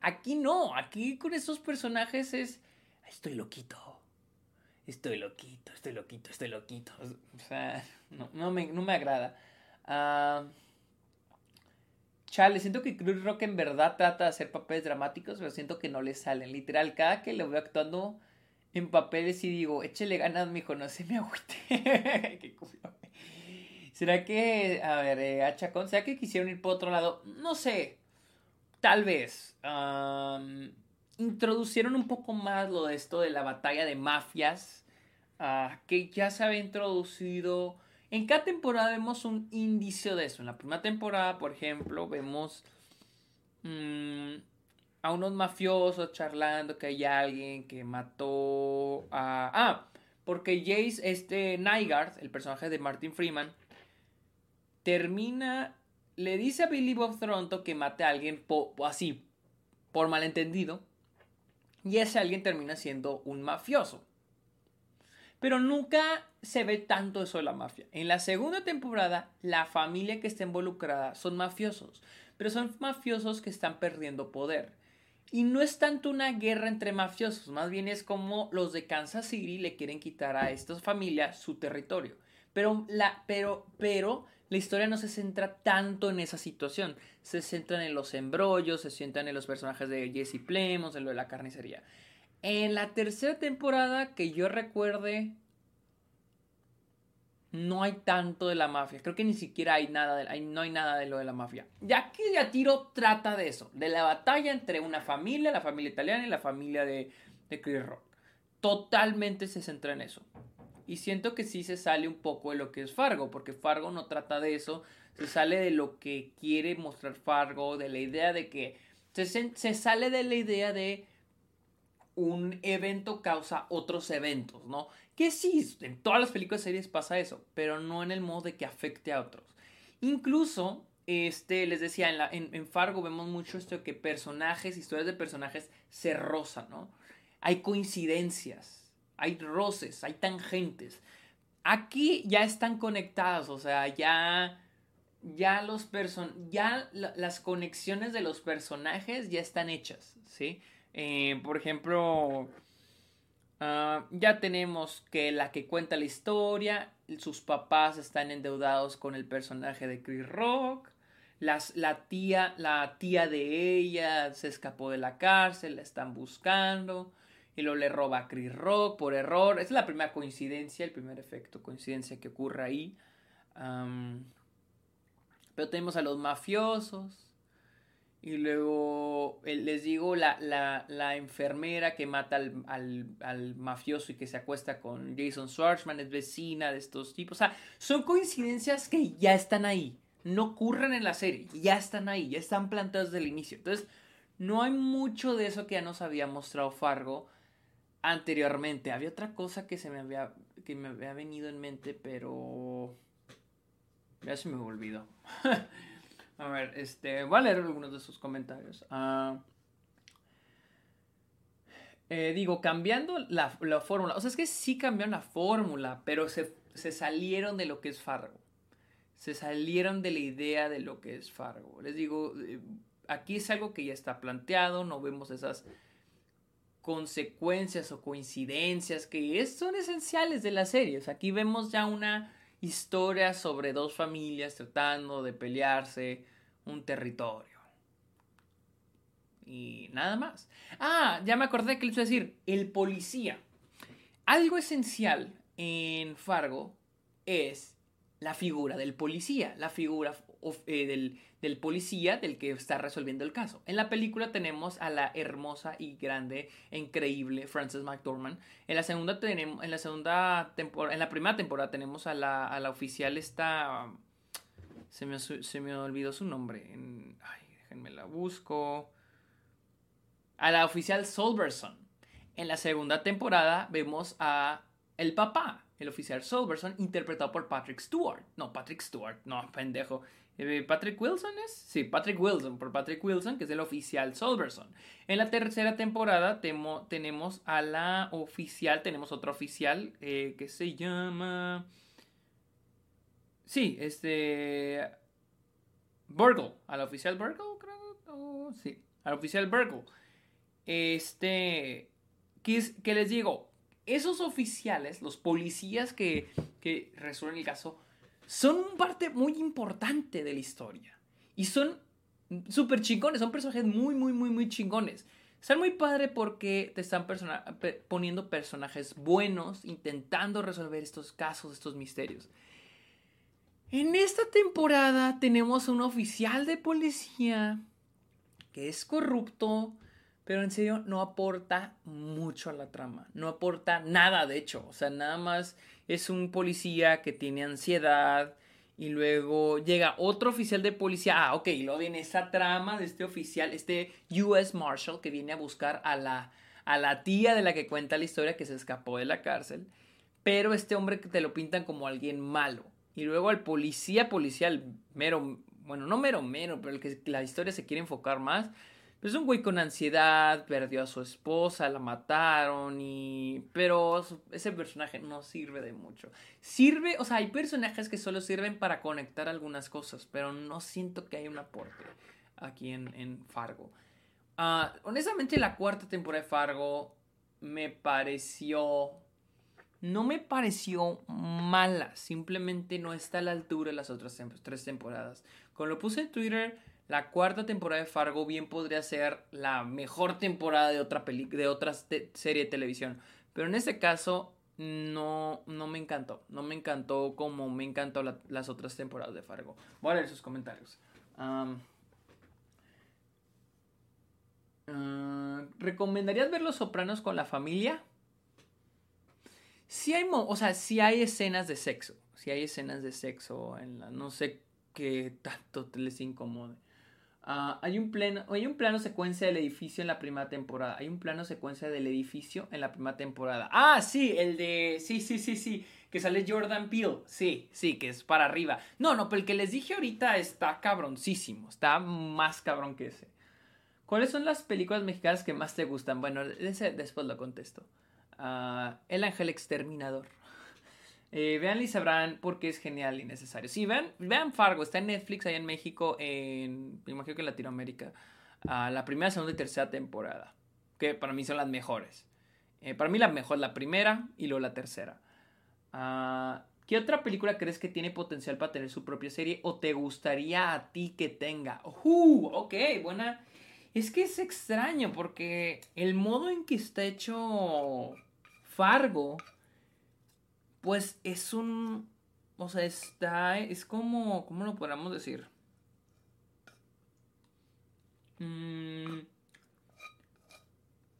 Aquí no, aquí con esos personajes es, estoy loquito, estoy loquito, estoy loquito, estoy loquito. O sea, no, me, no me, agrada. Uh, chale, siento que Chris Rock en verdad trata de hacer papeles dramáticos, pero siento que no le salen. Literal, cada que lo veo actuando en papeles y digo, échele ganas, mijo, no se me agüite. Qué. ¿Será que, a ver, eh, Achacón, ¿será que quisieron ir por otro lado? No sé, tal vez. introducieron un poco más lo de esto de la batalla de mafias, ah, que ya se había introducido. En cada temporada vemos un indicio de eso. En la primera temporada, por ejemplo, vemos mm, a unos mafiosos charlando que hay alguien que mató a... Ah, porque Jace, este Nygaard, el personaje de Martin Freeman, termina, le dice a Billy Bob Thornton que mate a alguien así, por malentendido, y ese alguien termina siendo un mafioso. Pero nunca se ve tanto eso de la mafia. En la segunda temporada, la familia que está involucrada son mafiosos, pero son mafiosos que están perdiendo poder. Y no es tanto una guerra entre mafiosos, más bien es como los de Kansas City le quieren quitar a estas familias su territorio. Pero, la, pero, pero la historia no se centra tanto en esa situación. Se centran en los embrollos, se centran en los personajes de Jesse Plemons, en lo de la carnicería. En la tercera temporada, que yo recuerde, no hay tanto de la mafia. Creo que ni siquiera hay nada de, no hay nada de lo de la mafia. Ya que ya tiro trata de eso, de la batalla entre una familia, la familia italiana y la familia de, de Chris Rock. Totalmente se centra en eso. Y siento que sí se sale un poco de lo que es Fargo, porque Fargo no trata de eso, se sale de lo que quiere mostrar Fargo, de la idea de que se, se sale de la idea de un evento causa otros eventos, ¿no? Que sí, en todas las películas y series pasa eso, pero no en el modo de que afecte a otros. Incluso, este, les decía, en, la, en, en Fargo vemos mucho esto de que personajes, historias de personajes se rozan, ¿no? Hay coincidencias hay roces, hay tangentes. Aquí ya están conectados, o sea, ya ya los person ya las conexiones de los personajes ya están hechas, ¿sí? Eh, por ejemplo, ah, ya tenemos que la que cuenta la historia, sus papás están endeudados con el personaje de Chris Rock, la tía, la tía de ella se escapó de la cárcel, la están buscando y luego le roba a Chris Rock por error. Es la primera coincidencia, el primer efecto, coincidencia que ocurre ahí. pero tenemos a los mafiosos. Y luego, les digo, la, la, enfermera que mata al, al, mafioso y que se acuesta con Jason Schwartzman es vecina de estos tipos. O sea, son coincidencias que ya están ahí. No ocurren en la serie, ya están ahí, ya están plantadas desde el inicio. Entonces, no hay mucho de eso que ya nos había mostrado Fargo anteriormente. Había otra cosa que se me había, que me había venido en mente, pero ya se me olvidó. a ver, este, voy a leer algunos de sus comentarios. Ah, eh, digo, cambiando la, la, fórmula. O sea, es que sí cambiaron la fórmula, pero se, se, salieron de lo que es Fargo. Se salieron de la idea de lo que es Fargo. Les digo, eh, aquí es algo que ya está planteado, no vemos esas consecuencias o coincidencias que son esenciales de las series. Aquí vemos ya una historia sobre dos familias tratando de pelearse un territorio. Y nada más. Ah, ya me acordé que les iba a decir, el policía. Algo esencial en Fargo es la figura del policía, la figura eh, del, policía del que está resolviendo el caso. En la película tenemos a la hermosa y grande e increíble Frances McDormand. En la segunda tenemos, en la segunda temporada, en la primera temporada tenemos a la, a la oficial esta, se me, se me olvidó su nombre. ay, déjenme la busco. A la oficial Solverson. En la segunda temporada vemos a el papá, el oficial Solverson, interpretado por Patrick Stewart. No, Patrick Stewart, no, pendejo. Eh, ¿Patrick Wilson es? Sí, Patrick Wilson, por Patrick Wilson, que es el oficial Solverson. En la tercera temporada tenemos a la oficial, tenemos otra oficial eh, que se llama... Sí, este... Burgle, a la oficial Burgle, creo. Sí, a la oficial Burgle. Este... ¿Qué, les digo? Esos oficiales, los policías que, que resuelven el caso, son parte muy importante de la historia. Y son súper chingones, son personajes muy, muy, muy, muy chingones. Están muy padre porque te están poniendo personajes buenos, intentando resolver estos casos, estos misterios. En esta temporada tenemos un oficial de policía que es corrupto, pero en serio no aporta mucho a la trama. No aporta nada, de hecho. O sea, nada más es un policía que tiene ansiedad y luego llega otro oficial de policía. Ah, ok, y luego viene esa trama de este oficial, este US Marshal que viene a buscar a la, a la tía de la que cuenta la historia que se escapó de la cárcel. Pero este hombre que te lo pintan como alguien malo. Y luego al policía policial, mero, bueno, no mero mero, pero el que la historia se quiere enfocar más es un güey con ansiedad, perdió a su esposa, la mataron y... Pero ese personaje no sirve de mucho. Sirve, o sea, hay personajes que solo sirven para conectar algunas cosas, pero no siento que haya un aporte aquí en, Fargo. Uh, honestamente, la cuarta temporada de Fargo me pareció... No me pareció mala, simplemente no está a la altura de las otras tres temporadas. Cuando lo puse en Twitter la cuarta temporada de Fargo bien podría ser la mejor temporada de otra, de otra serie de televisión. Pero en este caso no, no me encantó. No me encantó como me encantó las otras temporadas de Fargo. Voy a leer sus comentarios. Ah, ¿Recomendarías ver Los Sopranos con la familia? Sí hay, o sea, hay escenas de sexo. Sí hay escenas de sexo en la... No sé qué tanto les incomode. Ah, hay, un plano, hay un plano secuencia del edificio en la primera temporada. Hay un plano secuencia del edificio en la primera temporada. Ah, sí, el de. Sí, sí, sí, sí. Que sale Jordan Peele. Sí, sí, que es para arriba. No, no, pero el que les dije ahorita está cabroncísimo. Está más cabrón que ese. ¿Cuáles son las películas mexicanas que más te gustan? Bueno, ese después lo contesto. Ah, el Ángel Exterminador. Eh, vean y sabrán por qué es genial y necesario. Sí, vean, vean Fargo, está en Netflix ahí en México, en, me imagino que en Latinoamérica, la primera, segunda y tercera temporada, que para mí son las mejores. Eh, para mí la mejor, la primera y luego la tercera. Ah, ¿Qué otra película crees que tiene potencial para tener su propia serie o te gustaría a ti que tenga? Uh, ok, buena. Es que es extraño porque el modo en que está hecho Fargo pues es un, o sea, está, es como, ¿cómo lo podríamos decir? Mm,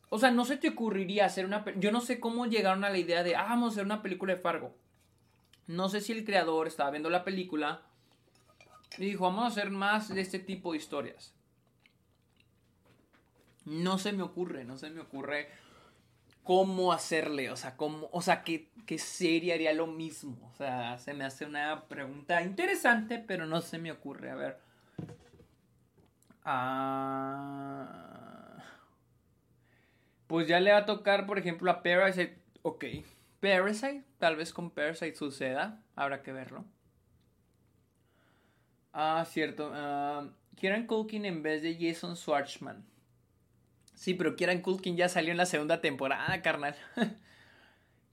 o sea, no se te ocurriría hacer una... Yo no sé cómo llegaron a la idea de, ah, vamos a hacer una película de Fargo. No sé si el creador estaba viendo la película y dijo, vamos a hacer más de este tipo de historias. no se me ocurre, no se me ocurre cómo hacerle, o sea, cómo, o sea, qué, qué serie haría lo mismo. O sea, se me hace una pregunta interesante, pero no se me ocurre. A ver. Ah, pues ya le va a tocar, por ejemplo, a Parasite. Ok. Parasite, tal vez con Parasite suceda. Habrá que verlo. Ah, cierto. Uh, Kieran Culkin en vez de Jason Schwartzman. Sí, pero Kieran Culkin ya salió en la segunda temporada, carnal.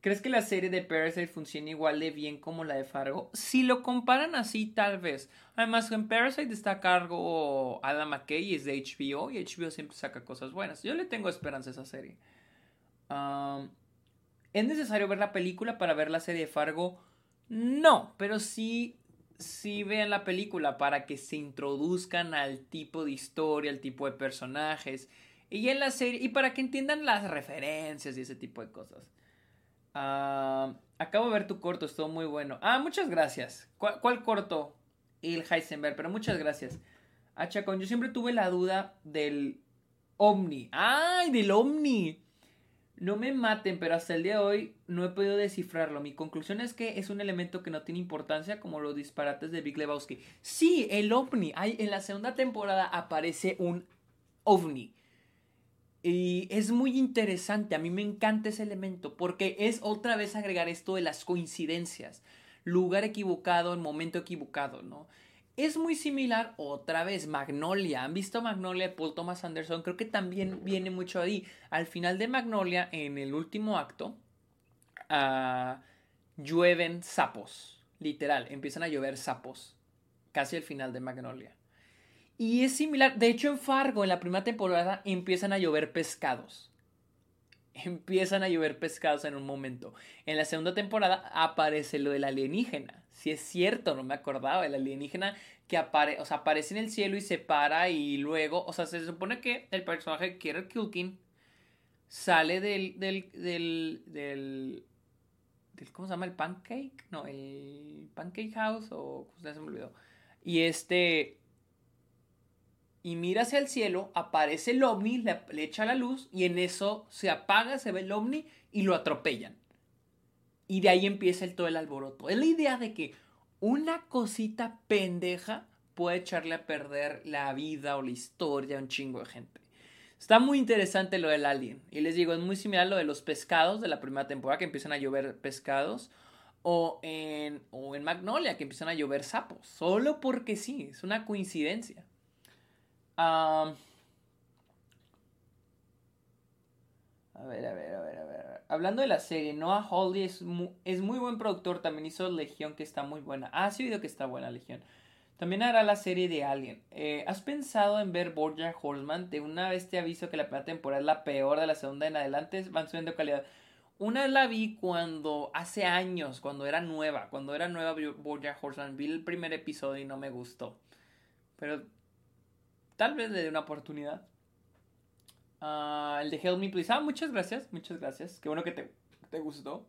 ¿Crees que la serie de Parasite funciona igual de bien como la de Fargo? Si lo comparan así, tal vez. Además, en Parasite está a cargo Adam McKay y es de HBO y HBO siempre saca cosas buenas. Yo le tengo esperanza a esa serie. ¿Es necesario ver la película para ver la serie de Fargo? No, pero sí, sí vean la película para que se introduzcan al tipo de historia, al tipo de personajes. Y en la serie, y para que entiendan las referencias y ese tipo de cosas. Ah, acabo de ver tu corto, estuvo muy bueno. Ah, muchas gracias. ¿Cuál, corto? El Heisenberg, pero muchas gracias. Ah, yo siempre tuve la duda del Omni. ¡Ay, del Omni! No me maten, pero hasta el día de hoy no he podido descifrarlo. Mi conclusión es que es un elemento que no tiene importancia como los disparates de Big Lebowski. Sí, el ovni. en la segunda temporada aparece un ovni. Y es muy interesante, a mí me encanta ese elemento, porque es otra vez agregar esto de las coincidencias, lugar equivocado, en momento equivocado, ¿no? Es muy similar otra vez, Magnolia. ¿Han visto Magnolia Paul Thomas Anderson? Creo que también viene mucho ahí. Al final de Magnolia, en el último acto, uh, llueven sapos. Literal, empiezan a llover sapos. Casi al final de Magnolia. Y es similar, de hecho en Fargo, en la primera temporada, empiezan a llover pescados. Empiezan a llover pescados en un momento. En la segunda temporada aparece lo del alienígena. Si es cierto, no me acordaba, el alienígena que apare o sea, aparece en el cielo y se para y luego, o sea, se supone que el personaje Kieran Culkin sale del, del, del, del, ¿cómo se llama? El pancake, no, el pancake house o, se me olvidó. Y este, y mira hacia el cielo, aparece el ovni, le, echa la luz y en eso se apaga, se ve el ovni y lo atropellan. Y de ahí empieza el, todo el alboroto. Es la idea de que una cosita pendeja puede echarle a perder la vida o la historia a un chingo de gente. Está muy interesante lo del alien. Y les digo, es muy similar a lo de los pescados de la primera temporada, que empiezan a llover pescados. O en, o en Magnolia, que empiezan a llover sapos. Solo porque sí, es una coincidencia a ver, a ver, a ver, a ver. Hablando de la serie, Noah Hawley es muy, buen productor. También hizo Legión, que está muy buena. Ah, sí, oído que está buena Legión. También hará la serie de Alien. Eh, ¿Has pensado en ver Borja Horseman? De una vez te aviso que la primera temporada es la peor de la segunda en adelante. Van subiendo calidad. Una la vi cuando, hace años, cuando era nueva. Cuando era nueva Borja Horseman. Vi el primer episodio y no me gustó. Pero tal vez le dé una oportunidad. Ah, el de Help Me Please. Ah, muchas gracias, muchas gracias. Qué bueno que te, te gustó.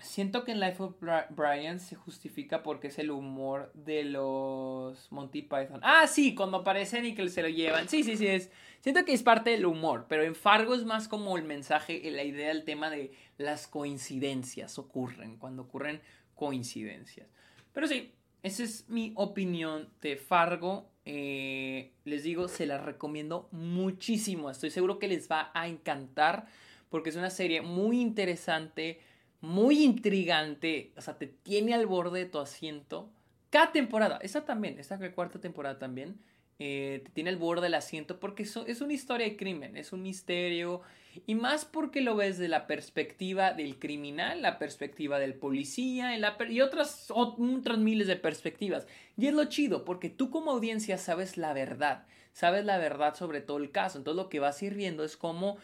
Siento que en Life of Brian se justifica porque es el humor de los Monty Python. Ah, sí, cuando aparecen y que se lo llevan. Sí, sí, sí, es. Siento que es parte del humor, pero en Fargo es más como el mensaje, la idea del tema de las coincidencias ocurren, cuando ocurren coincidencias. Pero sí, esa es mi opinión de Fargo. Eh, les digo, se la recomiendo muchísimo. Estoy seguro que les va a encantar porque es una serie muy interesante, muy intrigante. O sea, te tiene al borde de tu asiento. Cada temporada, esta también, esta cuarta temporada también, eh, te tiene al borde del asiento porque es una historia de crimen, es un misterio. Y más porque lo ves de la perspectiva del criminal, la perspectiva del policía y otras, otras miles de perspectivas. Y es lo chido, porque tú como audiencia sabes la verdad, sabes la verdad sobre todo el caso. Entonces lo que vas a es cómo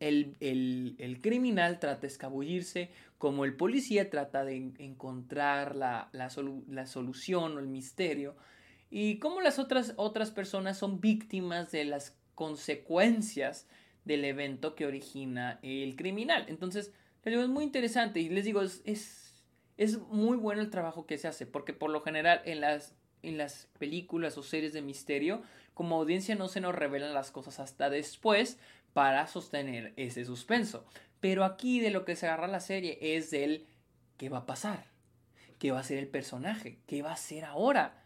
el, el, criminal trata de escabullirse, como el policía trata de encontrar la, la, la solución o el misterio, y cómo las otras, otras personas son víctimas de las consecuencias del evento que origina el criminal. Entonces, es muy interesante y les digo, es, es, muy bueno el trabajo que se hace, porque por lo general en las, en las películas o series de misterio, como audiencia no se nos revelan las cosas hasta después para sostener ese suspenso. Pero aquí de lo que se agarra la serie es del qué va a pasar, qué va a ser el personaje, qué va a ser ahora.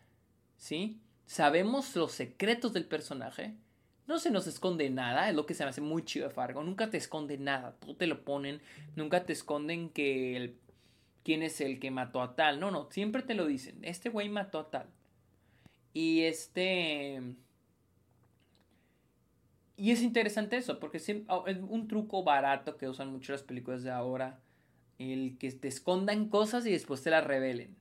¿Sí? Sabemos los secretos del personaje. No se nos esconde nada, es lo que se me hace muy chido de Fargo. Nunca te esconde nada, todo te lo ponen. Nunca te esconden que el, quién es el que mató a tal. No, no, siempre te lo dicen. Este güey mató a tal. Y este... Y es interesante eso, porque oh, es un truco barato que usan mucho las películas de ahora. El que te escondan cosas y después te las revelen.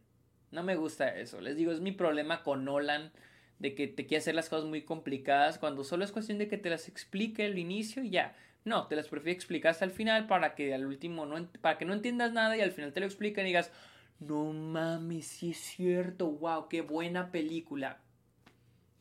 No me gusta eso. Les digo, es mi problema con Nolan. De que te quiere hacer las cosas muy complicadas cuando solo es cuestión de que te las explique al inicio y ya. No, te las prefiero explicar hasta el final para que al último no, para que no entiendas nada y al final te lo expliquen y digas, no mames, sí es cierto, wow, qué buena película.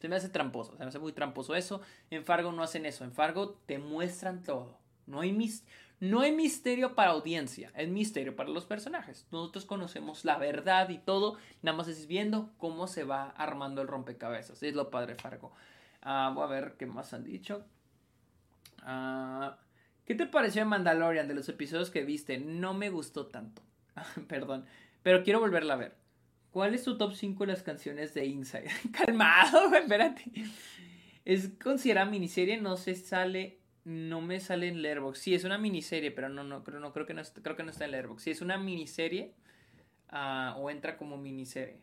Se me hace tramposo, se me hace muy tramposo eso. En Fargo no hacen eso, en Fargo te muestran todo. No hay, mis, no hay misterio para audiencia, es misterio para los personajes. Nosotros conocemos la verdad y todo, nada más es viendo cómo se va armando el rompecabezas. Es lo padre Fargo. Ah, voy a ver qué más han dicho. Ah, ¿Qué te pareció Mandalorian de los episodios que viste? No me gustó tanto. Perdón, pero quiero volverla a ver. ¿Cuál es tu top 5 de las canciones de Inside? Calmado, espérate. Es considerada miniserie, no se sale, no me sale en Letterboxd. Sí, es una miniserie, pero no, no, creo, no, creo, que no creo que no está en Letterboxd. Sí, es una miniserie ah, o entra como miniserie.